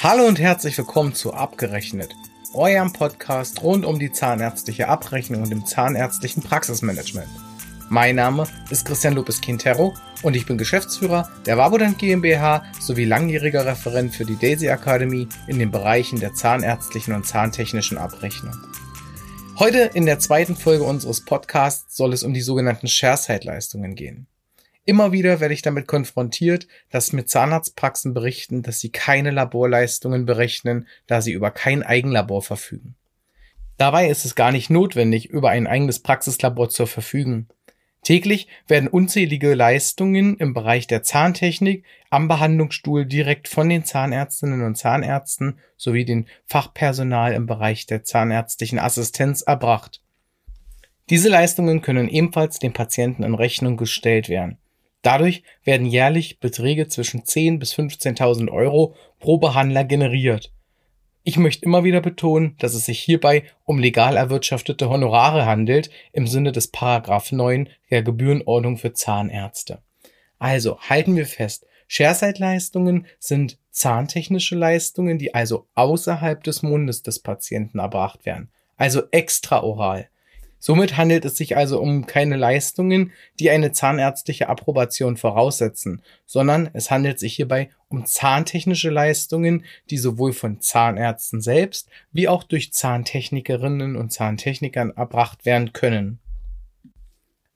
Hallo und herzlich willkommen zu Abgerechnet, eurem Podcast rund um die zahnärztliche Abrechnung und dem zahnärztlichen Praxismanagement. Mein Name ist Christian Lopez Quintero und ich bin Geschäftsführer der Wabodent GmbH sowie langjähriger Referent für die Daisy Academy in den Bereichen der zahnärztlichen und zahntechnischen Abrechnung. Heute in der zweiten Folge unseres Podcasts soll es um die sogenannten Share-Side-Leistungen gehen. Immer wieder werde ich damit konfrontiert, dass mir Zahnarztpraxen berichten, dass sie keine Laborleistungen berechnen, da sie über kein Eigenlabor verfügen. Dabei ist es gar nicht notwendig, über ein eigenes Praxislabor zu verfügen. Täglich werden unzählige Leistungen im Bereich der Zahntechnik am Behandlungsstuhl direkt von den Zahnärztinnen und Zahnärzten sowie den Fachpersonal im Bereich der zahnärztlichen Assistenz erbracht. Diese Leistungen können ebenfalls dem Patienten in Rechnung gestellt werden. Dadurch werden jährlich Beträge zwischen 10.000 bis 15.000 Euro pro Behandler generiert. Ich möchte immer wieder betonen, dass es sich hierbei um legal erwirtschaftete Honorare handelt im Sinne des Paragraph 9 der Gebührenordnung für Zahnärzte. Also halten wir fest, Shareside-Leistungen sind zahntechnische Leistungen, die also außerhalb des Mundes des Patienten erbracht werden, also extraoral. Somit handelt es sich also um keine Leistungen, die eine zahnärztliche Approbation voraussetzen, sondern es handelt sich hierbei um zahntechnische Leistungen, die sowohl von Zahnärzten selbst wie auch durch Zahntechnikerinnen und Zahntechnikern erbracht werden können.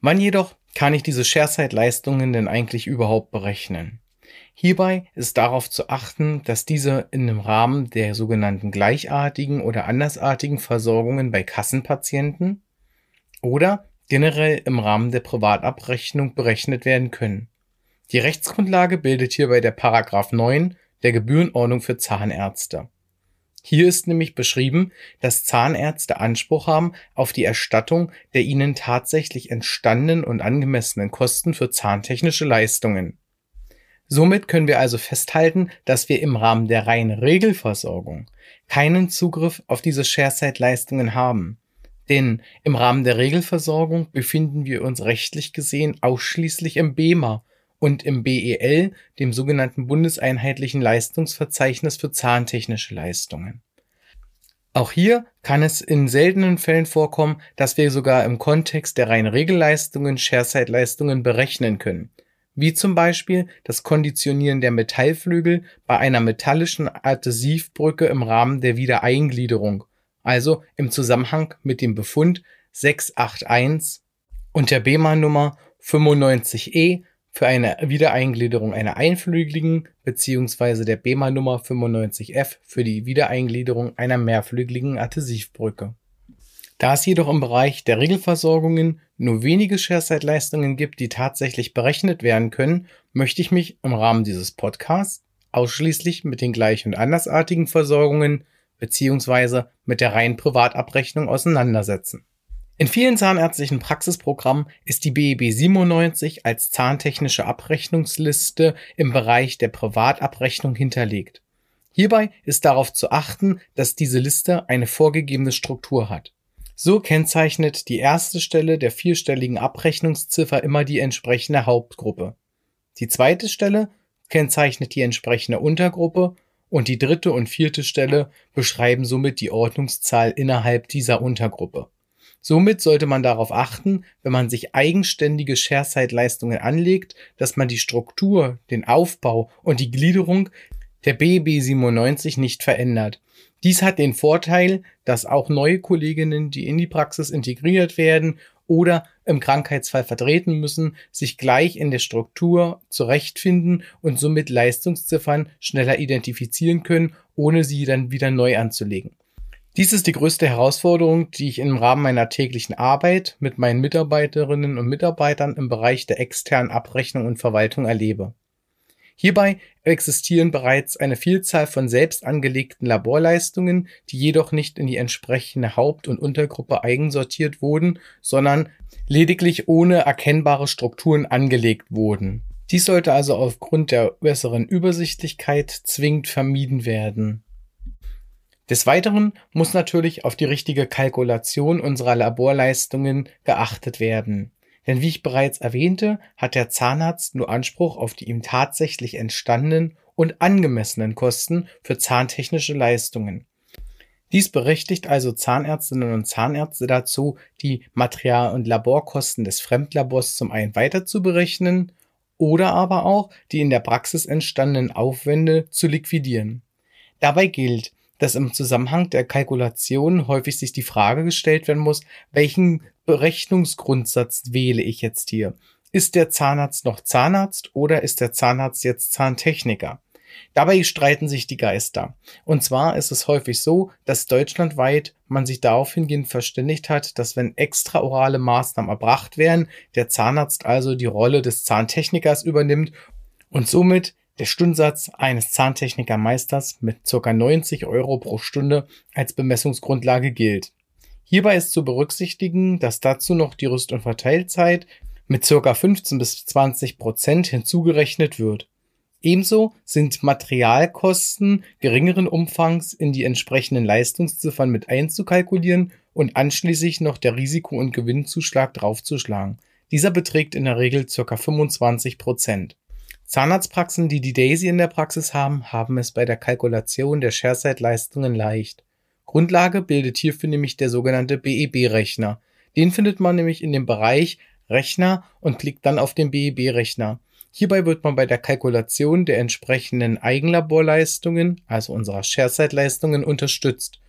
Wann jedoch kann ich diese Shareside-Leistungen denn eigentlich überhaupt berechnen? Hierbei ist darauf zu achten, dass diese in dem Rahmen der sogenannten gleichartigen oder andersartigen Versorgungen bei Kassenpatienten oder generell im Rahmen der Privatabrechnung berechnet werden können. Die Rechtsgrundlage bildet hierbei der Paragraph 9 der Gebührenordnung für Zahnärzte. Hier ist nämlich beschrieben, dass Zahnärzte Anspruch haben auf die Erstattung der ihnen tatsächlich entstandenen und angemessenen Kosten für zahntechnische Leistungen. Somit können wir also festhalten, dass wir im Rahmen der reinen Regelversorgung keinen Zugriff auf diese Shareside-Leistungen haben. Denn im Rahmen der Regelversorgung befinden wir uns rechtlich gesehen ausschließlich im BEMA und im BEL, dem sogenannten Bundeseinheitlichen Leistungsverzeichnis für zahntechnische Leistungen. Auch hier kann es in seltenen Fällen vorkommen, dass wir sogar im Kontext der reinen Regelleistungen Shareside-Leistungen berechnen können, wie zum Beispiel das Konditionieren der Metallflügel bei einer metallischen Adhesivbrücke im Rahmen der Wiedereingliederung also im Zusammenhang mit dem Befund 681 und der BEMA-Nummer 95E für eine Wiedereingliederung einer einflügeligen bzw. der BEMA-Nummer 95F für die Wiedereingliederung einer mehrflügeligen Adhesivbrücke. Da es jedoch im Bereich der Regelversorgungen nur wenige Shareside-Leistungen gibt, die tatsächlich berechnet werden können, möchte ich mich im Rahmen dieses Podcasts ausschließlich mit den gleich- und andersartigen Versorgungen beziehungsweise mit der reinen Privatabrechnung auseinandersetzen. In vielen zahnärztlichen Praxisprogrammen ist die BEB 97 als zahntechnische Abrechnungsliste im Bereich der Privatabrechnung hinterlegt. Hierbei ist darauf zu achten, dass diese Liste eine vorgegebene Struktur hat. So kennzeichnet die erste Stelle der vierstelligen Abrechnungsziffer immer die entsprechende Hauptgruppe. Die zweite Stelle kennzeichnet die entsprechende Untergruppe und die dritte und vierte Stelle beschreiben somit die Ordnungszahl innerhalb dieser Untergruppe. Somit sollte man darauf achten, wenn man sich eigenständige Shareside-Leistungen anlegt, dass man die Struktur, den Aufbau und die Gliederung der BB 97 nicht verändert. Dies hat den Vorteil, dass auch neue Kolleginnen, die in die Praxis integriert werden oder im Krankheitsfall vertreten müssen, sich gleich in der Struktur zurechtfinden und somit Leistungsziffern schneller identifizieren können, ohne sie dann wieder neu anzulegen. Dies ist die größte Herausforderung, die ich im Rahmen meiner täglichen Arbeit mit meinen Mitarbeiterinnen und Mitarbeitern im Bereich der externen Abrechnung und Verwaltung erlebe. Hierbei existieren bereits eine Vielzahl von selbst angelegten Laborleistungen, die jedoch nicht in die entsprechende Haupt- und Untergruppe eigensortiert wurden, sondern lediglich ohne erkennbare Strukturen angelegt wurden. Dies sollte also aufgrund der besseren Übersichtlichkeit zwingend vermieden werden. Des Weiteren muss natürlich auf die richtige Kalkulation unserer Laborleistungen geachtet werden. Denn wie ich bereits erwähnte, hat der Zahnarzt nur Anspruch auf die ihm tatsächlich entstandenen und angemessenen Kosten für zahntechnische Leistungen. Dies berechtigt also Zahnärztinnen und Zahnärzte dazu, die Material- und Laborkosten des Fremdlabors zum einen weiter zu berechnen oder aber auch die in der Praxis entstandenen Aufwände zu liquidieren. Dabei gilt, dass im Zusammenhang der Kalkulation häufig sich die Frage gestellt werden muss, welchen Berechnungsgrundsatz wähle ich jetzt hier? Ist der Zahnarzt noch Zahnarzt oder ist der Zahnarzt jetzt Zahntechniker? Dabei streiten sich die Geister. Und zwar ist es häufig so, dass deutschlandweit man sich darauf hingehend verständigt hat, dass wenn extraorale Maßnahmen erbracht werden, der Zahnarzt also die Rolle des Zahntechnikers übernimmt und somit der Stundensatz eines Zahntechnikermeisters mit ca. 90 Euro pro Stunde als Bemessungsgrundlage gilt. Hierbei ist zu berücksichtigen, dass dazu noch die Rüst- und Verteilzeit mit ca. 15 bis 20 Prozent hinzugerechnet wird. Ebenso sind Materialkosten geringeren Umfangs in die entsprechenden Leistungsziffern mit einzukalkulieren und anschließend noch der Risiko- und Gewinnzuschlag draufzuschlagen. Dieser beträgt in der Regel ca. 25 Prozent. Zahnarztpraxen, die die Daisy in der Praxis haben, haben es bei der Kalkulation der Shareside-Leistungen leicht. Grundlage bildet hierfür nämlich der sogenannte BEB-Rechner. Den findet man nämlich in dem Bereich Rechner und klickt dann auf den BEB-Rechner. Hierbei wird man bei der Kalkulation der entsprechenden Eigenlaborleistungen, also unserer Shareside-Leistungen, unterstützt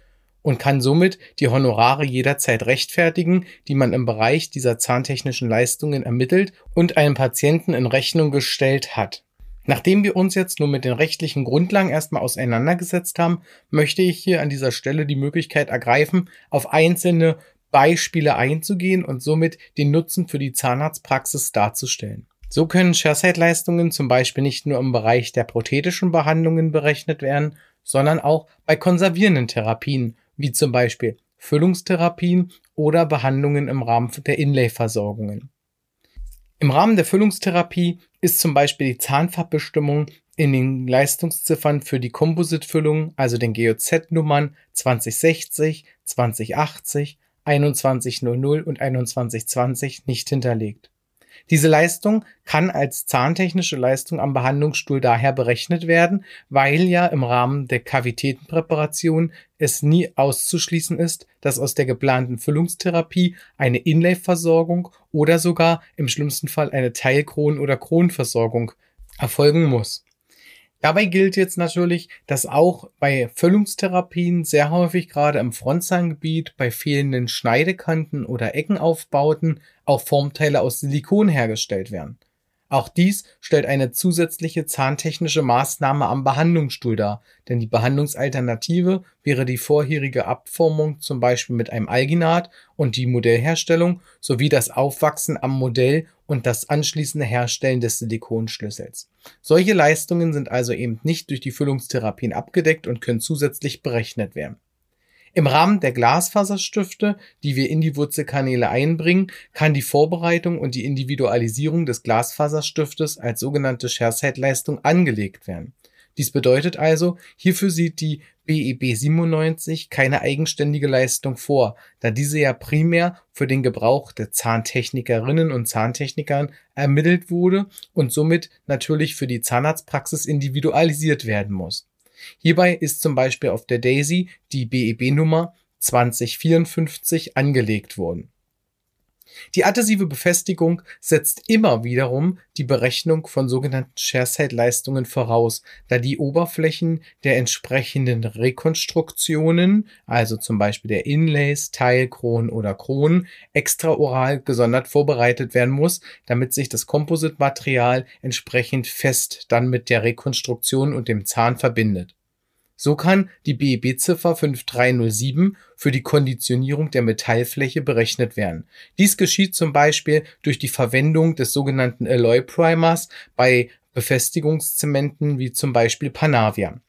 und kann somit die Honorare jederzeit rechtfertigen, die man im Bereich dieser zahntechnischen Leistungen ermittelt und einem Patienten in Rechnung gestellt hat. Nachdem wir uns jetzt nur mit den rechtlichen Grundlagen erstmal auseinandergesetzt haben, möchte ich hier an dieser Stelle die Möglichkeit ergreifen, auf einzelne Beispiele einzugehen und somit den Nutzen für die Zahnarztpraxis darzustellen. So können Shareside-Leistungen zum Beispiel nicht nur im Bereich der prothetischen Behandlungen berechnet werden, sondern auch bei konservierenden Therapien, wie zum Beispiel Füllungstherapien oder Behandlungen im Rahmen der Inlay-Versorgungen. Im Rahmen der Füllungstherapie ist zum Beispiel die Zahnfarbbestimmung in den Leistungsziffern für die Composite-Füllung, also den GOZ-Nummern 2060, 2080, 2100 und 2120 nicht hinterlegt. Diese Leistung kann als zahntechnische Leistung am Behandlungsstuhl daher berechnet werden, weil ja im Rahmen der Kavitätenpräparation es nie auszuschließen ist, dass aus der geplanten Füllungstherapie eine Inlay-Versorgung oder sogar im schlimmsten Fall eine Teilkronen- oder Kronenversorgung erfolgen muss. Dabei gilt jetzt natürlich, dass auch bei Füllungstherapien sehr häufig gerade im Frontzahngebiet bei fehlenden Schneidekanten oder Eckenaufbauten auch Formteile aus Silikon hergestellt werden. Auch dies stellt eine zusätzliche zahntechnische Maßnahme am Behandlungsstuhl dar, denn die Behandlungsalternative wäre die vorherige Abformung zum Beispiel mit einem Alginat und die Modellherstellung sowie das Aufwachsen am Modell und das anschließende Herstellen des Silikonschlüssels. Solche Leistungen sind also eben nicht durch die Füllungstherapien abgedeckt und können zusätzlich berechnet werden. Im Rahmen der Glasfaserstifte, die wir in die Wurzelkanäle einbringen, kann die Vorbereitung und die Individualisierung des Glasfaserstiftes als sogenannte Shareside-Leistung angelegt werden. Dies bedeutet also, hierfür sieht die BEB 97 keine eigenständige Leistung vor, da diese ja primär für den Gebrauch der Zahntechnikerinnen und Zahntechnikern ermittelt wurde und somit natürlich für die Zahnarztpraxis individualisiert werden muss. Hierbei ist zum Beispiel auf der Daisy die BEB-Nummer 2054 angelegt worden. Die adhesive Befestigung setzt immer wiederum die Berechnung von sogenannten Shareside-Leistungen voraus, da die Oberflächen der entsprechenden Rekonstruktionen, also zum Beispiel der Inlays, Teilkronen oder Kronen, extraoral gesondert vorbereitet werden muss, damit sich das Kompositmaterial entsprechend fest dann mit der Rekonstruktion und dem Zahn verbindet. So kann die BEB-Ziffer 5307 für die Konditionierung der Metallfläche berechnet werden. Dies geschieht zum Beispiel durch die Verwendung des sogenannten Alloy Primers bei Befestigungszementen wie zum Beispiel Panavia.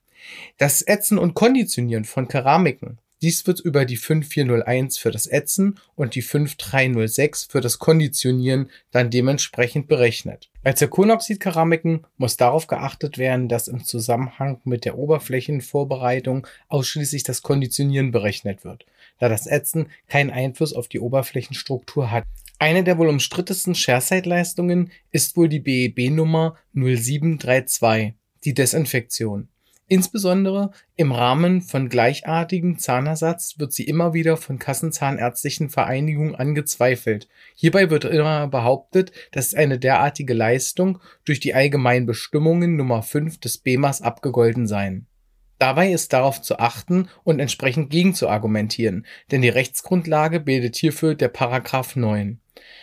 Das Ätzen und Konditionieren von Keramiken dies wird über die 5401 für das Ätzen und die 5306 für das Konditionieren dann dementsprechend berechnet. Bei Zirkonoxidkeramiken muss darauf geachtet werden, dass im Zusammenhang mit der Oberflächenvorbereitung ausschließlich das Konditionieren berechnet wird, da das Ätzen keinen Einfluss auf die Oberflächenstruktur hat. Eine der wohl umstrittensten Shareside-Leistungen ist wohl die BEB-Nummer 0732. die Desinfektion. Insbesondere im Rahmen von gleichartigem Zahnersatz wird sie immer wieder von Kassenzahnärztlichen Vereinigungen angezweifelt. Hierbei wird immer behauptet, dass eine derartige Leistung durch die allgemeinen Bestimmungen Nummer 5 des BEMAS abgegolten seien. Dabei ist darauf zu achten und entsprechend gegen zu argumentieren, denn die Rechtsgrundlage bildet hierfür der Paragraph 9.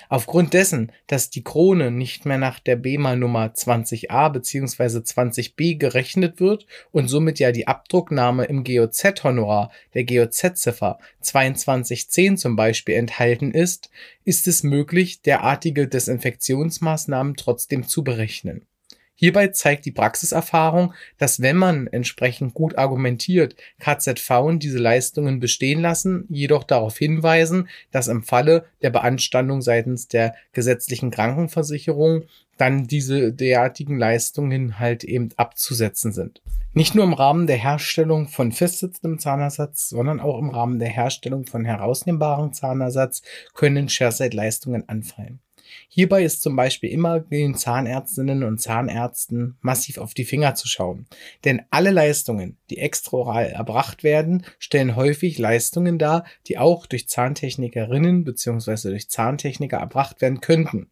Aufgrund dessen, dass die Krone nicht mehr nach der BEMA Nummer 20a bzw. 20b gerechnet wird und somit ja die Abdrucknahme im GOZ-Honorar der GOZ-Ziffer 2210 zum Beispiel enthalten ist, ist es möglich, derartige Desinfektionsmaßnahmen trotzdem zu berechnen. Hierbei zeigt die Praxiserfahrung, dass wenn man entsprechend gut argumentiert, KZV diese Leistungen bestehen lassen, jedoch darauf hinweisen, dass im Falle der Beanstandung seitens der gesetzlichen Krankenversicherung dann diese derartigen Leistungen halt eben abzusetzen sind. Nicht nur im Rahmen der Herstellung von festsitzendem Zahnersatz, sondern auch im Rahmen der Herstellung von herausnehmbarem Zahnersatz können Shareside-Leistungen anfallen. Hierbei ist zum Beispiel immer den Zahnärztinnen und Zahnärzten massiv auf die Finger zu schauen. Denn alle Leistungen, die extraoral erbracht werden, stellen häufig Leistungen dar, die auch durch Zahntechnikerinnen bzw. durch Zahntechniker erbracht werden könnten.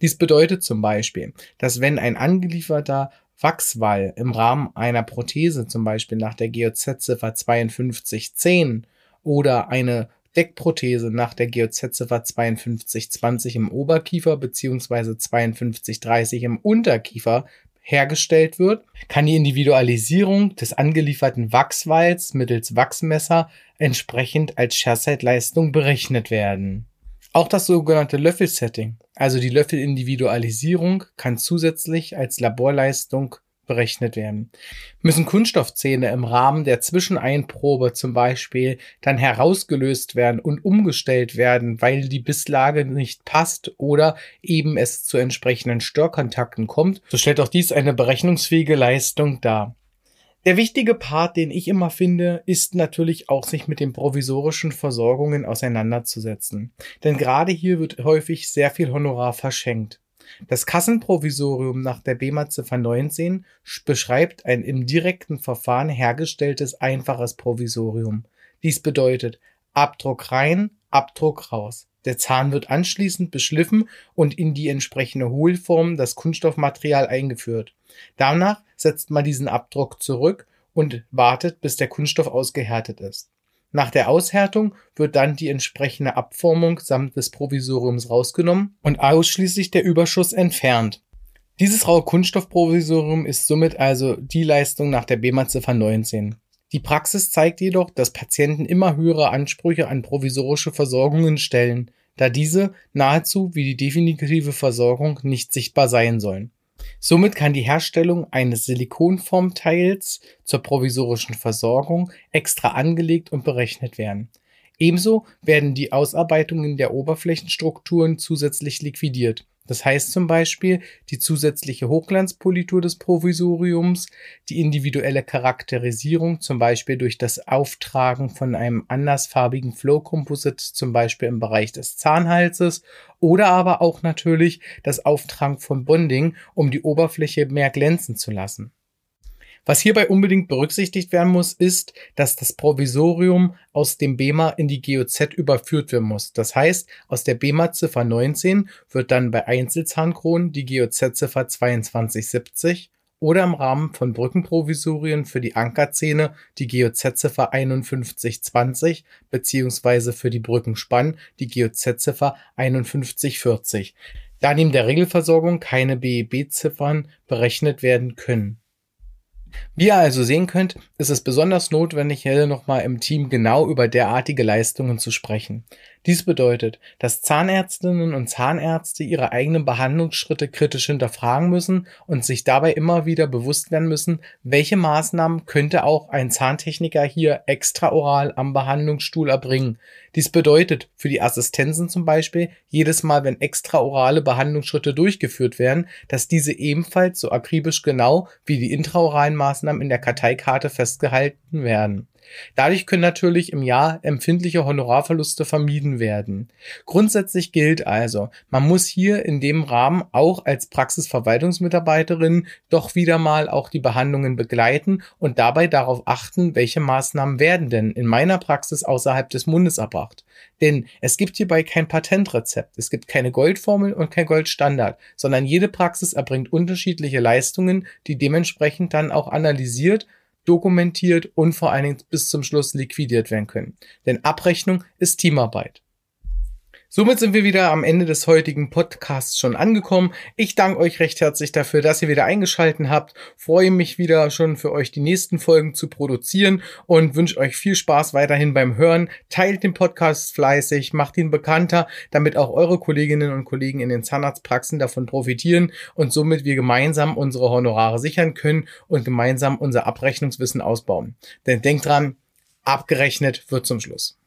Dies bedeutet zum Beispiel, dass wenn ein angelieferter Wachswall im Rahmen einer Prothese, zum Beispiel nach der GOZ-Ziffer 5210 oder eine Deckprothese nach der GOZ-Ziffer 5220 im Oberkiefer bzw. 5230 im Unterkiefer hergestellt wird, kann die Individualisierung des angelieferten Wachswalls mittels Wachsmesser entsprechend als Shareset-Leistung berechnet werden. Auch das sogenannte Löffelsetting, also die Löffelindividualisierung, kann zusätzlich als Laborleistung berechnet werden. Müssen Kunststoffzähne im Rahmen der Zwischeneinprobe zum Beispiel dann herausgelöst werden und umgestellt werden, weil die Bisslage nicht passt oder eben es zu entsprechenden Störkontakten kommt, so stellt auch dies eine berechnungsfähige Leistung dar. Der wichtige Part, den ich immer finde, ist natürlich auch sich mit den provisorischen Versorgungen auseinanderzusetzen. Denn gerade hier wird häufig sehr viel Honorar verschenkt. Das Kassenprovisorium nach der BEMA-Ziffer 19 beschreibt ein im direkten Verfahren hergestelltes einfaches Provisorium. Dies bedeutet Abdruck rein, Abdruck raus. Der Zahn wird anschließend beschliffen und in die entsprechende Hohlform das Kunststoffmaterial eingeführt. Danach setzt man diesen Abdruck zurück und wartet, bis der Kunststoff ausgehärtet ist. Nach der Aushärtung wird dann die entsprechende Abformung samt des Provisoriums rausgenommen und ausschließlich der Überschuss entfernt. Dieses raue Kunststoffprovisorium ist somit also die Leistung nach der BEMA-Ziffer 19. Die Praxis zeigt jedoch, dass Patienten immer höhere Ansprüche an provisorische Versorgungen stellen, da diese nahezu wie die definitive Versorgung nicht sichtbar sein sollen. Somit kann die Herstellung eines Silikonformteils zur provisorischen Versorgung extra angelegt und berechnet werden. Ebenso werden die Ausarbeitungen der Oberflächenstrukturen zusätzlich liquidiert das heißt zum Beispiel die zusätzliche Hochglanzpolitur des Provisoriums, die individuelle Charakterisierung, zum Beispiel durch das Auftragen von einem andersfarbigen Flow Composite, zum Beispiel im Bereich des Zahnhalses, oder aber auch natürlich das Auftragen von Bonding, um die Oberfläche mehr glänzen zu lassen. Was hierbei unbedingt berücksichtigt werden muss, ist, dass das Provisorium aus dem BEMA in die GOZ überführt werden muss. Das heißt, aus der BEMA Ziffer 19 wird dann bei Einzelzahnkronen die GOZ Ziffer 2270 oder im Rahmen von Brückenprovisorien für die Ankerzähne die GOZ-Ziffer 5120 beziehungsweise für die Brückenspann die GOZ-Ziffer 5140, da neben der Regelversorgung keine BEB-Ziffern berechnet werden können. Wie ihr also sehen könnt, ist es besonders notwendig, hier nochmal im Team genau über derartige Leistungen zu sprechen. Dies bedeutet, dass Zahnärztinnen und Zahnärzte ihre eigenen Behandlungsschritte kritisch hinterfragen müssen und sich dabei immer wieder bewusst werden müssen, welche Maßnahmen könnte auch ein Zahntechniker hier extraoral am Behandlungsstuhl erbringen. Dies bedeutet für die Assistenzen zum Beispiel jedes Mal, wenn extraorale Behandlungsschritte durchgeführt werden, dass diese ebenfalls so akribisch genau wie die intraoralen Maßnahmen in der Karteikarte festgehalten werden. Dadurch können natürlich im Jahr empfindliche Honorarverluste vermieden werden. Grundsätzlich gilt also, man muss hier in dem Rahmen auch als Praxisverwaltungsmitarbeiterin doch wieder mal auch die Behandlungen begleiten und dabei darauf achten, welche Maßnahmen werden denn in meiner Praxis außerhalb des Mundes erbracht. Denn es gibt hierbei kein Patentrezept, es gibt keine Goldformel und kein Goldstandard, sondern jede Praxis erbringt unterschiedliche Leistungen, die dementsprechend dann auch analysiert dokumentiert und vor allen Dingen bis zum Schluss liquidiert werden können. Denn Abrechnung ist Teamarbeit. Somit sind wir wieder am Ende des heutigen Podcasts schon angekommen. Ich danke euch recht herzlich dafür, dass ihr wieder eingeschalten habt. Freue mich wieder schon für euch die nächsten Folgen zu produzieren und wünsche euch viel Spaß weiterhin beim Hören. Teilt den Podcast fleißig, macht ihn bekannter, damit auch eure Kolleginnen und Kollegen in den Zahnarztpraxen davon profitieren und somit wir gemeinsam unsere Honorare sichern können und gemeinsam unser Abrechnungswissen ausbauen. Denn denkt dran, abgerechnet wird zum Schluss.